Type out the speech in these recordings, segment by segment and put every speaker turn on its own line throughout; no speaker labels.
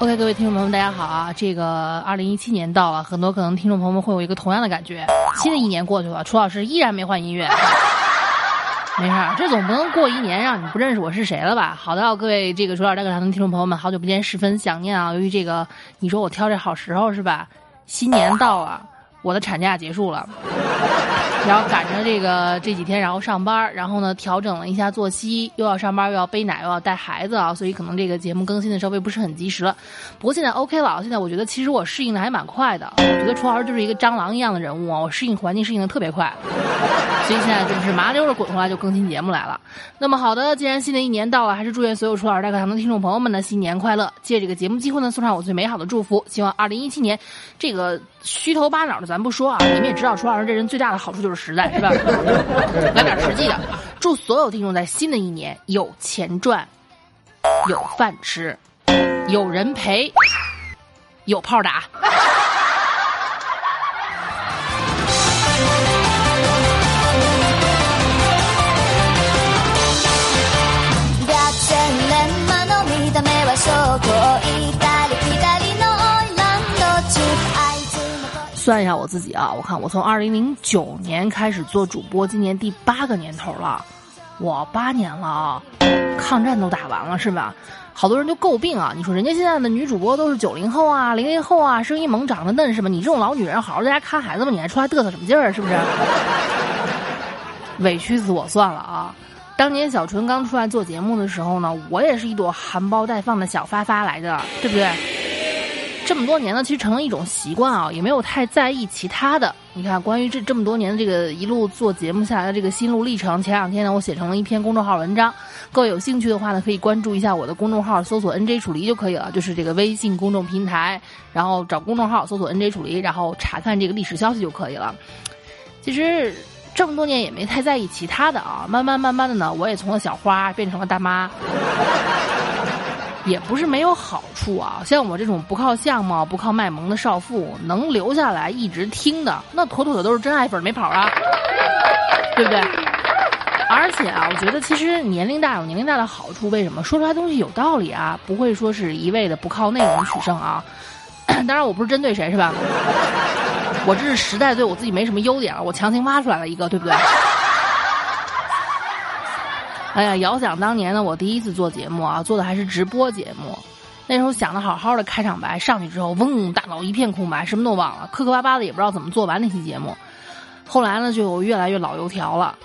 ，OK，各位听众朋友们，大家好啊！这个二零一七年到了，很多可能听众朋友们会有一个同样的感觉。新的一年过去了，楚老师依然没换音乐。没事儿，这总不能过一年让你不认识我是谁了吧？好的，各位这个楚老大课堂的听众朋友们，好久不见，十分想念啊！由于这个，你说我挑这好时候是吧？新年到了，我的产假结束了。然后赶着这个这几天，然后上班，然后呢调整了一下作息，又要上班，又要背奶，又要带孩子啊，所以可能这个节目更新的稍微不是很及时了。不过现在 OK 了，现在我觉得其实我适应的还蛮快的。我觉得楚老师就是一个蟑螂一样的人物啊，我适应环境适应的特别快，所以现在就是麻溜的滚过来就更新节目来了。那么好的，既然新的一年到了，还是祝愿所有楚老师大课堂的听众朋友们呢新年快乐！借这个节目机会呢，送上我最美好的祝福，希望二零一七年这个虚头巴脑的咱不说啊，你们也知道楚老师这人最大的好处就是实在，是吧？来点实际的，祝所有听众在新的一年有钱赚，有饭吃，有人陪，有炮打。算一下我自己啊，我看我从二零零九年开始做主播，今年第八个年头了，我八年了啊，抗战都打完了是吧？好多人就诟病啊，你说人家现在的女主播都是九零后啊、零零后啊，声音萌、长得嫩是吧？你这种老女人好好在家看孩子吧，你还出来嘚瑟什么劲儿？是不是？委屈死我算了啊！当年小纯刚出来做节目的时候呢，我也是一朵含苞待放的小发发来的，对不对？这么多年呢，其实成了一种习惯啊，也没有太在意其他的。你看，关于这这么多年的这个一路做节目下来的这个心路历程，前两天呢，我写成了一篇公众号文章，各位有兴趣的话呢，可以关注一下我的公众号，搜索 “nj 楚离”就可以了，就是这个微信公众平台，然后找公众号搜索 “nj 楚离”，然后查看这个历史消息就可以了。其实这么多年也没太在意其他的啊，慢慢慢慢的呢，我也从了小花变成了大妈。也不是没有好处啊，像我这种不靠相貌、不靠卖萌的少妇，能留下来一直听的，那妥妥的都是真爱粉，没跑啊，对不对？而且啊，我觉得其实年龄大有年龄大的好处，为什么说出来东西有道理啊？不会说是一味的不靠内容取胜啊。当然，我不是针对谁，是吧？我这是实在对我自己没什么优点了，我强行挖出来了一个，对不对？哎呀，遥想当年呢，我第一次做节目啊，做的还是直播节目。那时候想的好好的开场白，上去之后，嗡，大脑一片空白，什么都忘了，磕磕巴巴的，也不知道怎么做完那期节目。后来呢，就越来越老油条了。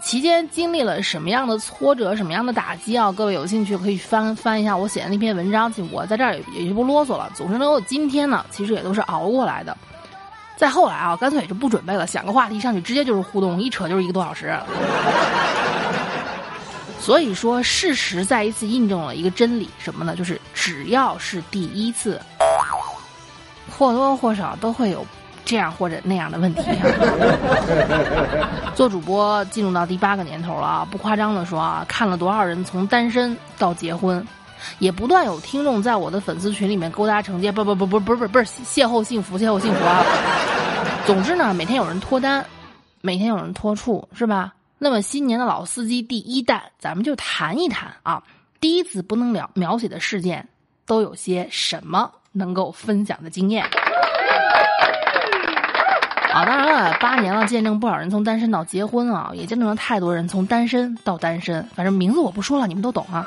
期间经历了什么样的挫折，什么样的打击啊？各位有兴趣可以翻翻一下我写的那篇文章。我在这儿也也就不啰嗦了。总之能有今天呢，其实也都是熬过来的。再后来啊，干脆也就不准备了，想个话题上去，直接就是互动，一扯就是一个多小时。所以说，事实再一次印证了一个真理，什么呢？就是只要是第一次，或多或少都会有这样或者那样的问题。做主播进入到第八个年头了啊，不夸张的说啊，看了多少人从单身到结婚，也不断有听众在我的粉丝群里面勾搭成奸，不不不不不不不是邂逅幸福，邂逅幸福啊。总之呢，每天有人脱单，每天有人脱处，是吧？那么新年的老司机第一弹，咱们就谈一谈啊，第一次不能了描写的事件，都有些什么能够分享的经验？啊，当然了，八年了，见证不少人从单身到结婚啊，也见证了太多人从单身到单身。反正名字我不说了，你们都懂啊。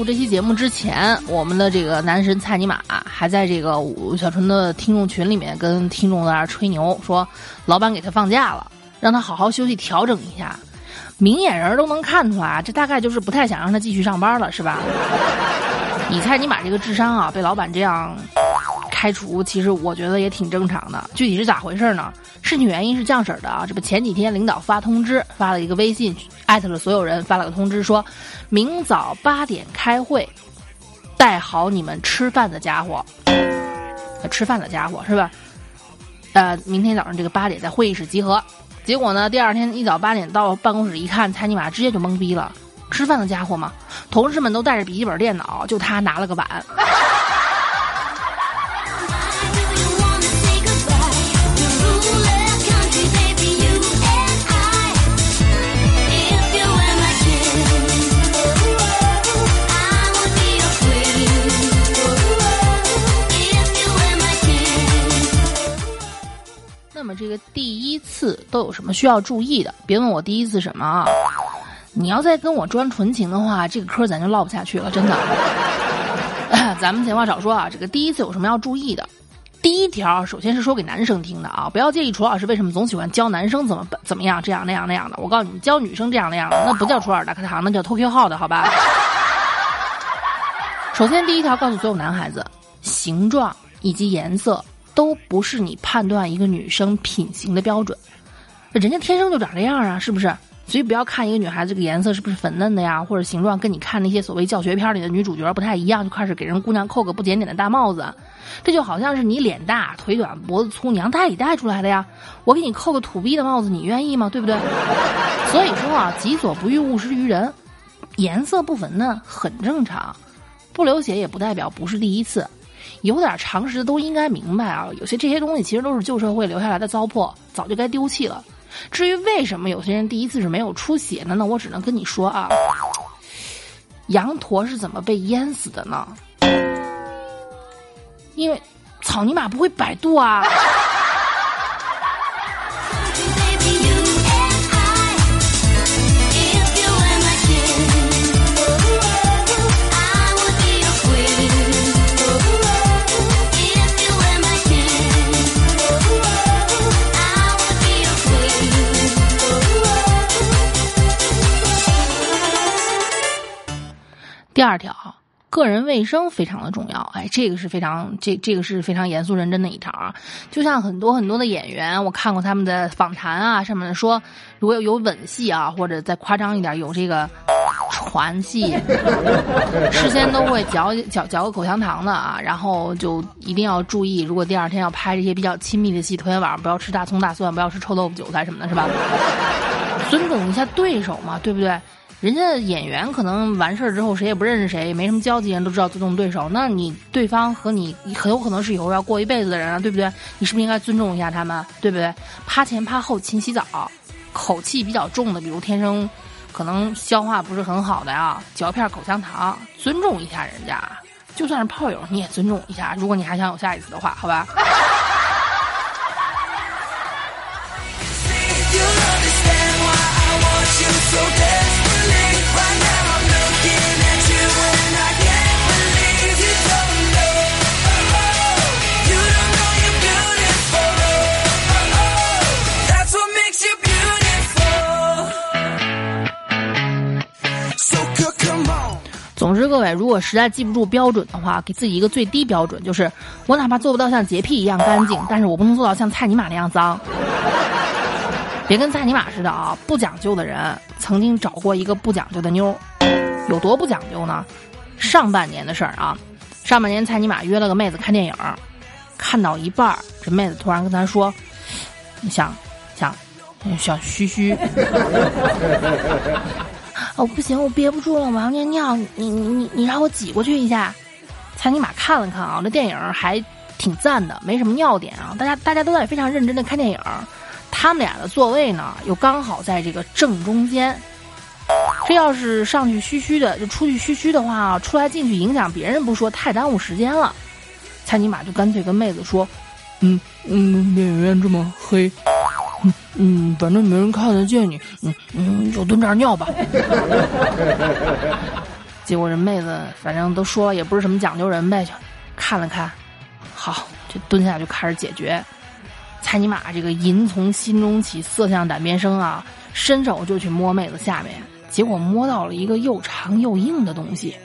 录这期节目之前，我们的这个男神蔡尼玛还在这个小纯的听众群里面跟听众在那吹牛，说老板给他放假了。让他好好休息调整一下。明眼人都能看出来，这大概就是不太想让他继续上班了，是吧？你蔡尼玛这个智商啊被老板这样开除，其实我觉得也挺正常的。具体是咋回事呢？事情原因是这样式的啊，这不前几天领导发通知，发了一个微信，艾特了所有人，发了个通知说，明早八点开会，带好你们吃饭的家伙，吃饭的家伙是吧？呃，明天早上这个八点在会议室集合。结果呢，第二天一早八点到办公室一看，猜你妈直接就懵逼了，吃饭的家伙吗？同事们都带着笔记本电脑，就他拿了个碗。这个第一次都有什么需要注意的？别问我第一次什么啊！你要再跟我装纯情的话，这个嗑咱就唠不下去了，真的。咱们闲话少说啊，这个第一次有什么要注意的？第一条，首先是说给男生听的啊，不要介意楚老师为什么总喜欢教男生怎么怎么样，这样那样那样的。我告诉你，教女生这样那样的，那不叫楚尔大课堂，那叫 TQ 号的，好吧？首先，第一条告诉所有男孩子，形状以及颜色都不是你判断一个女生品行的标准，人家天生就长这样啊，是不是？所以不要看一个女孩子这个颜色是不是粉嫩的呀，或者形状跟你看那些所谓教学片里的女主角不太一样，就开始给人姑娘扣个不检点的大帽子。这就好像是你脸大腿短脖子粗，娘胎里带出来的呀。我给你扣个土逼的帽子，你愿意吗？对不对？所以说啊，己所不欲，勿施于人。颜色不粉嫩很正常，不流血也不代表不是第一次。有点常识的都应该明白啊，有些这些东西其实都是旧社会留下来的糟粕，早就该丢弃了。至于为什么有些人第一次是没有出血的呢？我只能跟你说啊，羊驼是怎么被淹死的呢？因为草泥马不会百度啊。第二条，个人卫生非常的重要。哎，这个是非常这这个是非常严肃认真的一条啊。就像很多很多的演员，我看过他们的访谈啊，上面说，如果有有吻戏啊，或者再夸张一点，有这个传戏，事先都会嚼嚼嚼个口香糖的啊，然后就一定要注意，如果第二天要拍这些比较亲密的戏，头天晚上不要吃大葱大蒜，不要吃臭豆腐韭菜什么的，是吧？尊重一下对手嘛，对不对？人家演员可能完事儿之后谁也不认识谁，没什么交集，人都知道尊重对手。那你对方和你很有可能是以后要过一辈子的人啊，对不对？你是不是应该尊重一下他们，对不对？趴前趴后勤洗澡，口气比较重的，比如天生可能消化不是很好的呀，嚼片口香糖，尊重一下人家。就算是炮友，你也尊重一下。如果你还想有下一次的话，好吧？
你，
总之各位，如果实在记不住标准的话，给自己一个最低标准，就是我哪怕做不到像洁癖一样干净，但是我不能做到像菜泥马那样脏。别跟蔡尼玛似的啊！不讲究的人曾经找过一个不讲究的妞，有多不讲究呢？上半年的事儿啊，上半年蔡尼玛约了个妹子看电影，看到一半儿，这妹子突然跟他说：“想想想嘘嘘。”哦，不行，我憋不住了，我要尿尿，你你你你让我挤过去一下。蔡尼玛看了看啊，这电影还挺赞的，没什么尿点啊，大家大家都在非常认真的看电影，他们俩的座位呢又刚好在这个正中间。这要是上去嘘嘘的，就出去嘘嘘的话啊，出来进去影响别人不说，太耽误时间了。蔡尼玛就干脆跟妹子说：“嗯嗯，电影院这么黑，嗯嗯，反正没人看得见你，嗯嗯，就蹲这儿尿吧。”结果这妹子反正都说了，也不是什么讲究人呗，就看了看，好，就蹲下就开始解决。蔡尼玛这个淫从心中起，色相胆边生啊，伸手就去摸妹子下面，结果摸到了一个又长又硬的东西。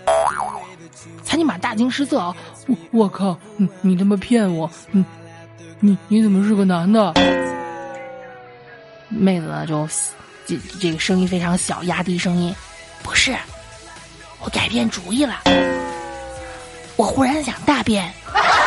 蔡尼玛大惊失色啊！我我靠，你你他妈骗我！你你你怎么是个男的？妹子呢就这这个声音非常小，压低声音，不是，我改变主意了，我忽然想大便。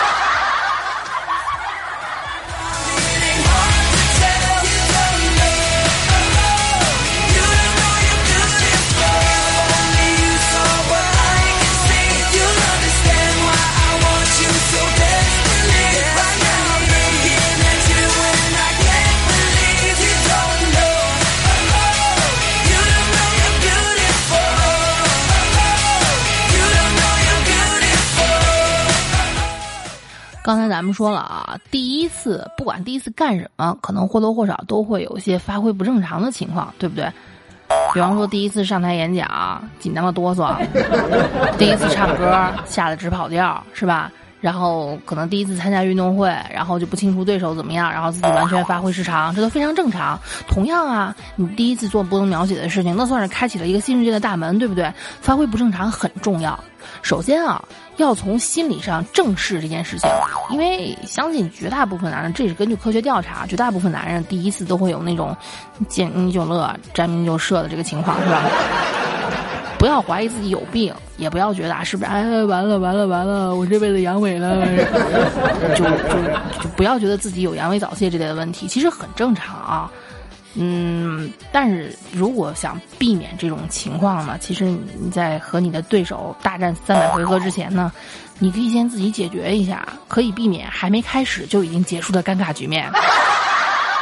刚才咱们说了啊，第一次不管第一次干什么，可能或多或少都会有一些发挥不正常的情况，对不对？比方说第一次上台演讲，紧张的哆嗦；第一次唱歌，吓得直跑调，是吧？然后可能第一次参加运动会，然后就不清楚对手怎么样，然后自己完全发挥失常，这都非常正常。同样啊，你第一次做不能描写的事情，那算是开启了一个新世界的大门，对不对？发挥不正常很重要。首先啊，要从心理上正视这件事情，因为相信绝大部分男人，这是根据科学调查，绝大部分男人第一次都会有那种见你就乐、沾名就射的这个情况，是吧？不要怀疑自己有病，也不要觉得啊，是不是哎完了完了完了，我这辈子阳痿了，就就就不要觉得自己有阳痿早泄这类的问题，其实很正常啊。嗯，但是如果想避免这种情况呢，其实你在和你的对手大战三百回合之前呢，你可以先自己解决一下，可以避免还没开始就已经结束的尴尬局面。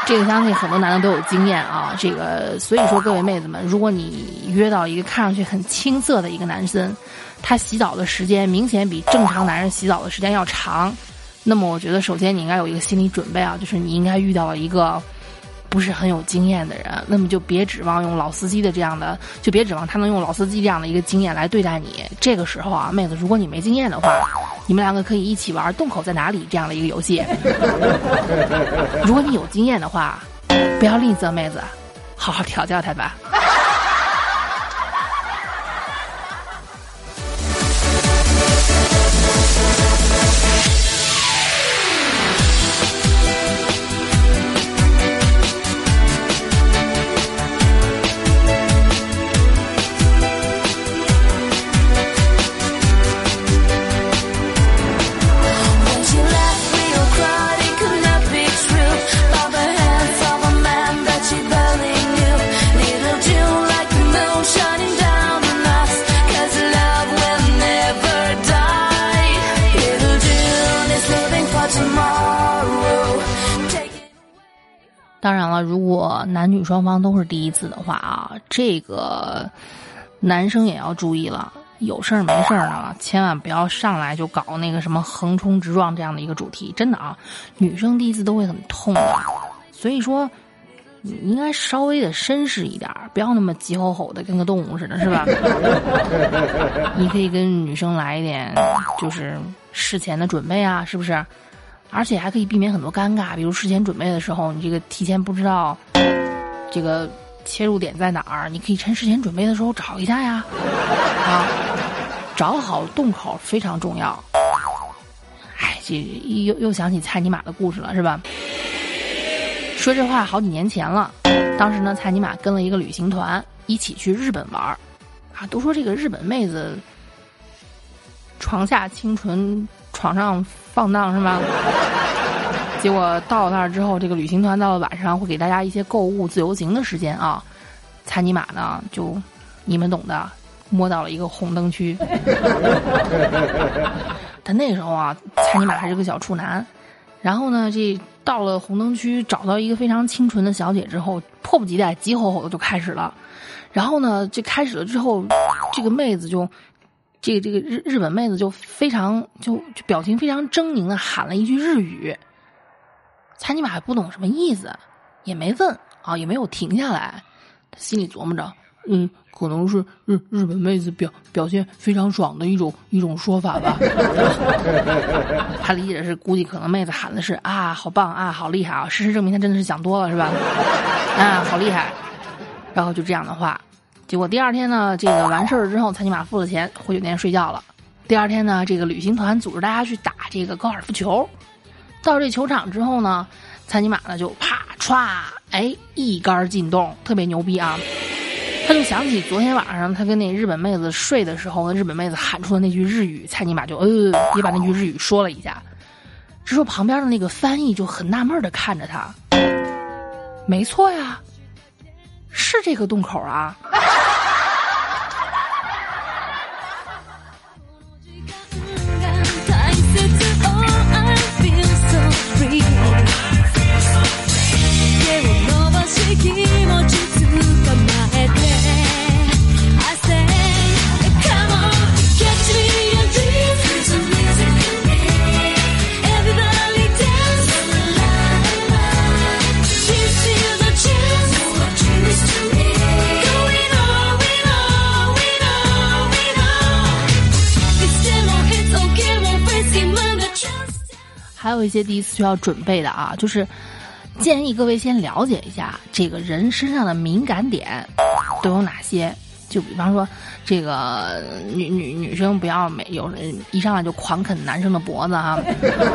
这个相信很多男的都有经验啊，这个所以说各位妹子们，如果你约到一个看上去很青涩的一个男生，他洗澡的时间明显比正常男人洗澡的时间要长，那么我觉得首先你应该有一个心理准备啊，就是你应该遇到了一个不是很有经验的人，那么就别指望用老司机的这样的，就别指望他能用老司机这样的一个经验来对待你。这个时候啊，妹子，如果你没经验的话，你们两个可以一起玩“洞口在哪里”这样的一个游戏。如果你有经验的话，不要吝啬，妹子，好好调教他吧。当然了，如果男女双方都是第一次的话啊，这个男生也要注意了。有事儿没事儿呢，千万不要上来就搞那个什么横冲直撞这样的一个主题，真的啊，女生第一次都会很痛的，所以说你应该稍微的绅士一点，不要那么急吼吼的跟个动物似的，是吧？你可以跟女生来一点，就是事前的准备啊，是不是？而且还可以避免很多尴尬，比如事前准备的时候，你这个提前不知道这个切入点在哪儿，你可以趁事前准备的时候找一下呀，啊，找好洞口非常重要。哎，这又又想起蔡尼玛的故事了，是吧？说这话好几年前了，当时呢，蔡尼玛跟了一个旅行团一起去日本玩儿，啊，都说这个日本妹子床下清纯，床上放荡是吗？结果到那儿之后，这个旅行团到了晚上会给大家一些购物自由行的时间啊。蔡尼玛呢，就你们懂的，摸到了一个红灯区。他那时候啊，蔡尼玛还是个小处男，然后呢，这到了红灯区，找到一个非常清纯的小姐之后，迫不及待，急吼吼的就开始了。然后呢，这开始了之后，这个妹子就，这个这个日日本妹子就非常就就表情非常狰狞的喊了一句日语。蔡尼玛还不懂什么意思，也没问啊，也没有停下来，他心里琢磨着：嗯，可能是日日本妹子表表现非常爽的一种一种说法吧。他理解的是，估计可能妹子喊的是啊，好棒啊，好厉害啊。事实证明，他真的是想多了，是吧？啊，好厉害。然后就这样的话，结果第二天呢，这个完事儿之后，蔡尼玛付了钱，回酒店睡觉了。第二天呢，这个旅行团组织大家去打这个高尔夫球。到这球场之后呢，蔡尼玛呢就啪歘，哎，一杆进洞，特别牛逼啊！他就想起昨天晚上他跟那日本妹子睡的时候，那日本妹子喊出的那句日语，蔡尼玛就呃也把那句日语说了一下。这时候旁边的那个翻译就很纳闷的看着他，没错呀，是这个洞口啊。还有一些第一次需要准备的啊，就是建议各位先了解一下这个人身上的敏感点都有哪些。就比方说，这个女女女生不要没有人一上来就狂啃男生的脖子哈，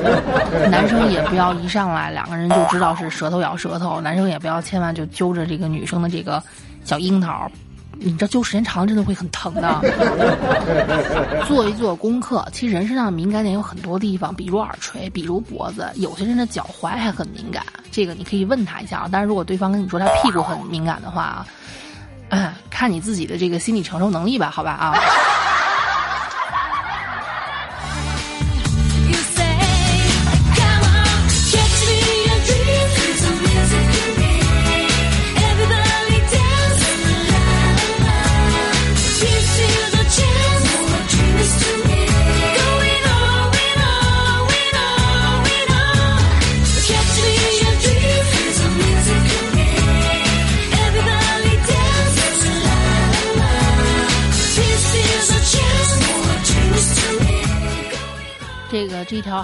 男生也不要一上来两个人就知道是舌头咬舌头，男生也不要千万就揪着这个女生的这个小樱桃，你这揪时间长了真的会很疼的。做一做功课，其实人身上的敏感点有很多地方，比如耳垂，比如脖子，有些人的脚踝还很敏感，这个你可以问他一下啊。但是如果对方跟你说他屁股很敏感的话啊，看你自己的这个心理承受能力吧，好吧啊。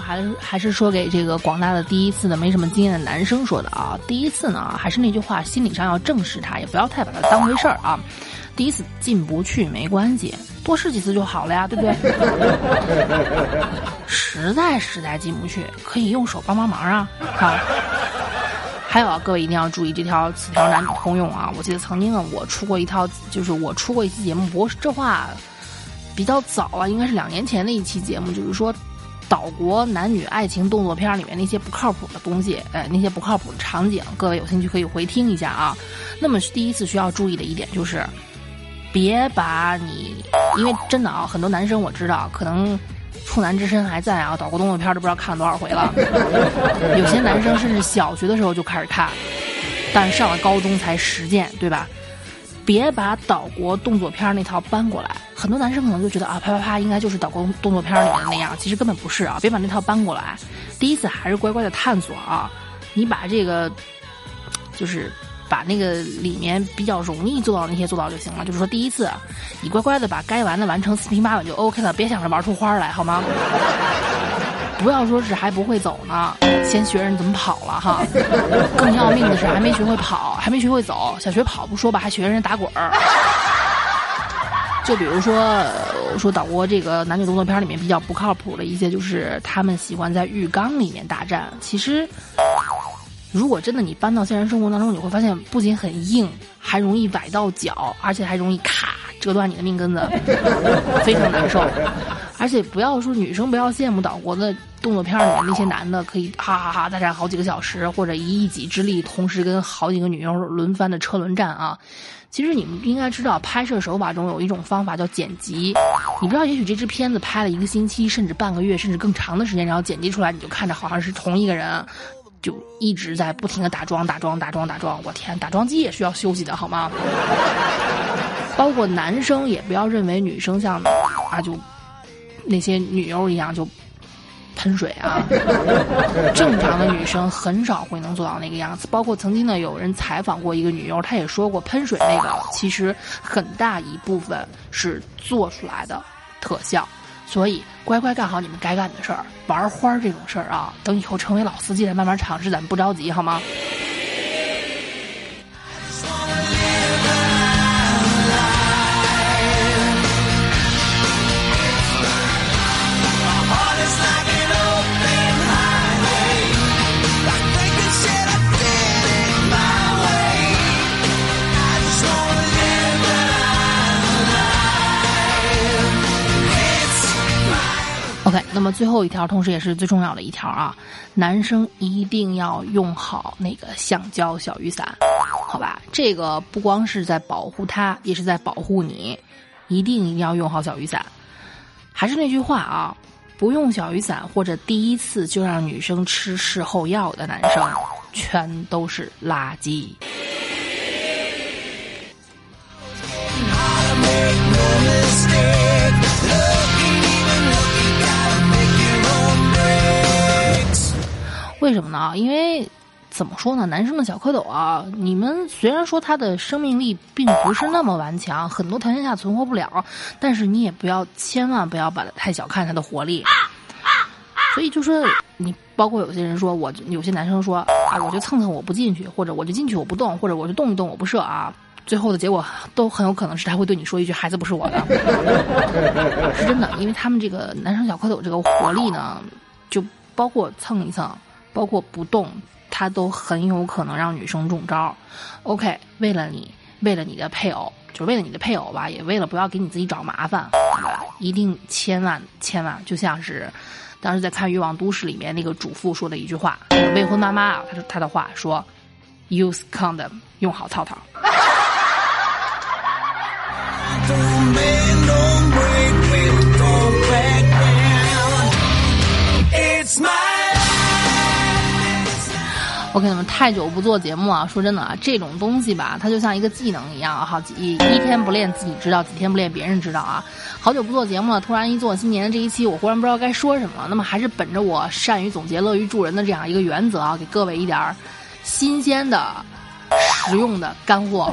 还是还是说给这个广大的第一次的没什么经验的男生说的啊。第一次呢，还是那句话，心理上要正视它，也不要太把它当回事儿啊。第一次进不去没关系，多试几次就好了呀，对不对？实在实在进不去，可以用手帮帮忙啊。好，还有啊，各位一定要注意这条词条男女通用啊。我记得曾经啊，我出过一套，就是我出过一期节目，不过这话比较早啊，应该是两年前的一期节目，就是说岛国男女爱情动作片里面那些不靠谱的东西，哎，那些不靠谱的场景，各位有兴趣可以回听一下啊。那么第一次需要注意的一点就是，别把你，因为真的啊，很多男生我知道可能。处男之身还在啊，岛国动作片都不知道看了多少回了。有些男生甚至小学的时候就开始看，但上了高中才实践，对吧？别把岛国动作片那套搬过来。很多男生可能就觉得啊，啪啪啪应该就是岛国动作片里面那样，其实根本不是啊。别把那套搬过来。第一次还是乖乖的探索啊，你把这个就是把那个里面比较容易做到那些做到就行了。就是说第一次，你乖乖的把该玩的完成四平八稳就 OK 了，别想着玩出花来，好吗？不要说是还不会走呢，先学人怎么跑了哈。更要命的是还没学会跑，还没学会走，想学跑不说吧，还学人打滚儿。就比如说，呃说岛国这个男女动作片里面比较不靠谱的一些，就是他们喜欢在浴缸里面大战。其实，如果真的你搬到现实生活当中，你会发现不仅很硬，还容易崴到脚，而且还容易咔折断你的命根子，非常难受。而且不要说女生不要羡慕岛国的动作片里面那些男的可以哈哈哈大战好几个小时，或者以一己之力同时跟好几个女优轮番的车轮战啊。其实你们应该知道，拍摄手法中有一种方法叫剪辑。你不知道，也许这支片子拍了一个星期，甚至半个月，甚至更长的时间，然后剪辑出来，你就看着好像是同一个人，就一直在不停的打桩、打桩、打桩、打桩。我天，打桩机也需要休息的好吗？包括男生也不要认为女生像啊就那些女优一样就喷水啊。正常的女生很少会能做到那个样子。包括曾经呢，有人采访过一个女优，她也说过，喷水那个其实很大一部分是做出来的特效。所以乖乖干好你们该干的事儿，玩花儿这种事儿啊，等以后成为老司机再慢慢尝试，咱们不着急好吗？那么最后一条，同时也是最重要的一条啊，男生一定要用好那个橡胶小雨伞，好吧？这个不光是在保护他，也是在保护你，一定一定要用好小雨伞。还是那句话啊，不用小雨伞或者第一次就让女生吃事后药的男生，全都是垃圾。
no
为什么呢？因为怎么说呢，男生的小蝌蚪啊，你们虽然说他的生命力并不是那么顽强，很多条件下存活不了，但是你也不要千万不要把它太小看他的活力。所以就说你，包括有些人说，我有些男生说啊，我就蹭蹭我不进去，或者我就进去我不动，或者我就动一动我不射啊，最后的结果都很有可能是他会对你说一句“孩子不是我的”，是真的，因为他们这个男生小蝌蚪这个活力呢，就包括蹭一蹭，包括不动，他都很有可能让女生中招。OK，为了你，为了你的配偶，就为了你的配偶吧，也为了不要给你自己找麻烦，一定千万千万，就像是当时在看《欲望都市》里面那个主妇说的一句话，未婚妈妈啊，她说她的话说：“Use condom，用好套套。” OK，那么太久不做节目啊，说真的啊，这种东西吧，它就像一个技能一样，好几一天不练自己知道，几天不练别人知道啊。好久不做节目了，突然一做新年的这一期，我忽然不知道该说什么。那么还是本着我善于总结、乐于助人的这样一个原则啊，给各位一点儿新鲜的、实用的干货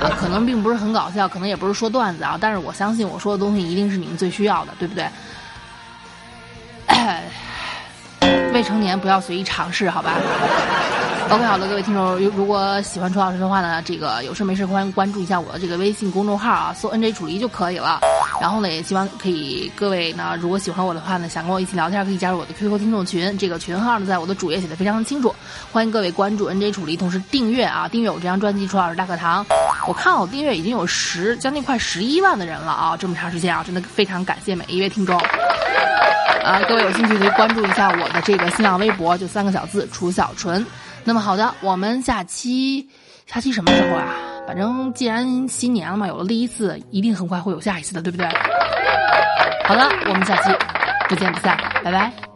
啊，可能并不是很搞笑，可能也不是说段子啊，但是我相信我说的东西一定是你们最需要的，对不对？未成年不要随意尝试，好吧？OK，好的，各位听众，如如果喜欢楚老师的话呢，这个有事没事欢迎关注一下我的这个微信公众号啊，搜 NJ 楚离就可以了。然后呢，也希望可以各位呢，如果喜欢我的话呢，想跟我一起聊天，可以加入我的 QQ 听众群。这个群号呢，在我的主页写的非常清楚，欢迎各位关注 NJ 楚离，同时订阅啊，订阅我这张专辑《楚老师大课堂》。我看我订阅已经有十将近快十一万的人了啊，这么长时间啊，真的非常感谢每一位听众。啊，各位有兴趣可以关注一下我的这个新浪微博，就三个小字“楚小纯”。那么好的，我们下期下期什么时候啊？反正既然新年了嘛，有了第一次，一定很快会有下一次的，对不对？好了，我们下期不见不散，拜拜。